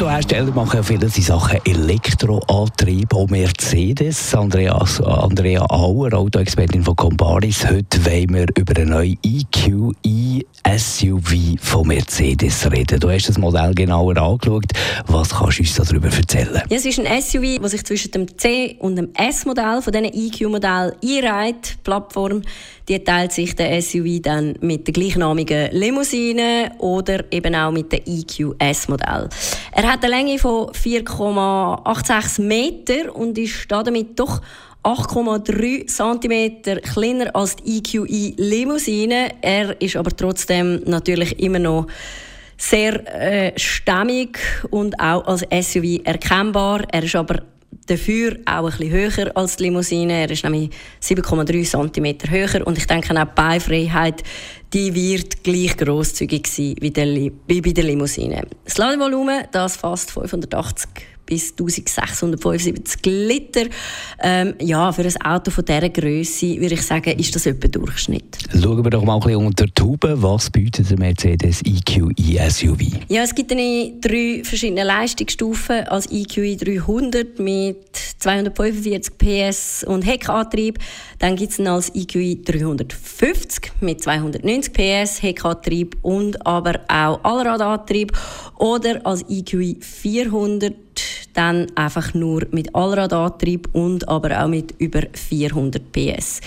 Autohersteller machen ja viele Sachen Elektroantrieb, auch Mercedes. Andreas, Andrea Auer, Autoexpertin von Comparis. Heute wollen wir über eine neue EQE SUV von Mercedes reden. Du hast das Modell genauer angeschaut. Was kannst du uns darüber erzählen? Ja, es ist ein SUV, das sich zwischen dem C- und dem S-Modell von diesen EQ-Modell einreiht. Die Plattform die teilt sich der SUV dann mit der gleichnamigen Limousine oder eben auch mit dem EQ-S-Modell. Er hat eine Länge von 4,86 Meter und ist damit doch 8,3 cm kleiner als die EQE Limousine. Er ist aber trotzdem natürlich immer noch sehr äh, stämmig und auch als SUV erkennbar. Er ist aber dafür auch ein bisschen höher als die Limousine. Er ist nämlich 7,3 cm höher und ich denke auch die Beifreiheit die wird gleich grosszügig sein wie, der, wie bei der Limousine. Das Ladevolumen das fast 580 bis 1675 Liter. Ähm, ja, für ein Auto von dieser Größe würde ich sagen, ist das etwa Durchschnitt. Schauen wir doch mal ein bisschen unter die Haube. Was bietet der Mercedes EQE SUV? Ja, es gibt eine drei verschiedene Leistungsstufen als EQE 300 mit 245 PS und Heckantrieb. Dann gibt es als EQE 350 mit 290 PS, Heckantrieb und aber auch Allradantrieb. Oder als EQE 400 dann einfach nur mit Allradantrieb und aber auch mit über 400 PS.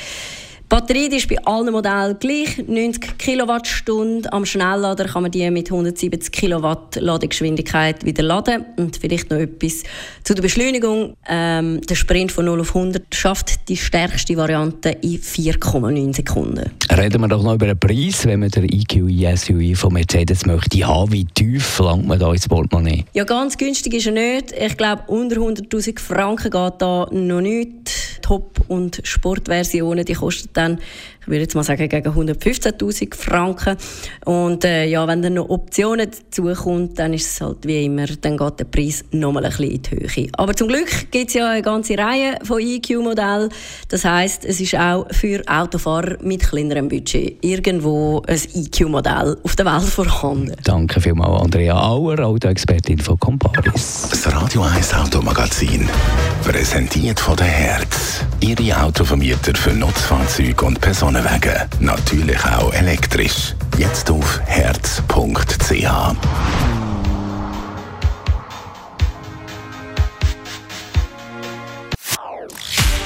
Die Batterie ist bei allen Modellen gleich, 90 Kilowattstunden. Am Schnelllader kann man die mit 170 Kilowatt Ladegeschwindigkeit wieder laden. Und vielleicht noch etwas zu der Beschleunigung. Ähm, der Sprint von 0 auf 100 schafft die stärkste Variante in 4,9 Sekunden. Reden wir doch noch über den Preis, wenn man den EQE SUV von Mercedes möchte haben. Wie tief verlangt man da ins Portemonnaie? Ja, ganz günstig ist er nicht. Ich glaube, unter 100'000 Franken geht da noch nichts. Top- und Sportversionen, die kosten dann, ich würde jetzt mal sagen, gegen 115.000 Franken. Und äh, ja, wenn dann noch Optionen dazukommen, dann ist es halt wie immer, dann geht der Preis nochmal ein bisschen in die Höhe. Aber zum Glück gibt es ja eine ganze Reihe von EQ-Modellen. Das heißt, es ist auch für Autofahrer mit kleinerem Budget irgendwo ein EQ-Modell auf der Welt vorhanden. Danke vielmals, Andrea Auer, Autoexpertin von Comparis. Das Radio 1 Automagazin. Präsentiert von der Herz. Ihre Autovermieter für Nutzfahrzeuge und Personenwagen. Natürlich auch elektrisch. Jetzt auf herz.ch.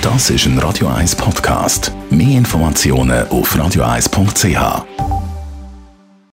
Das ist ein Radio 1 Podcast. Mehr Informationen auf radio1.ch.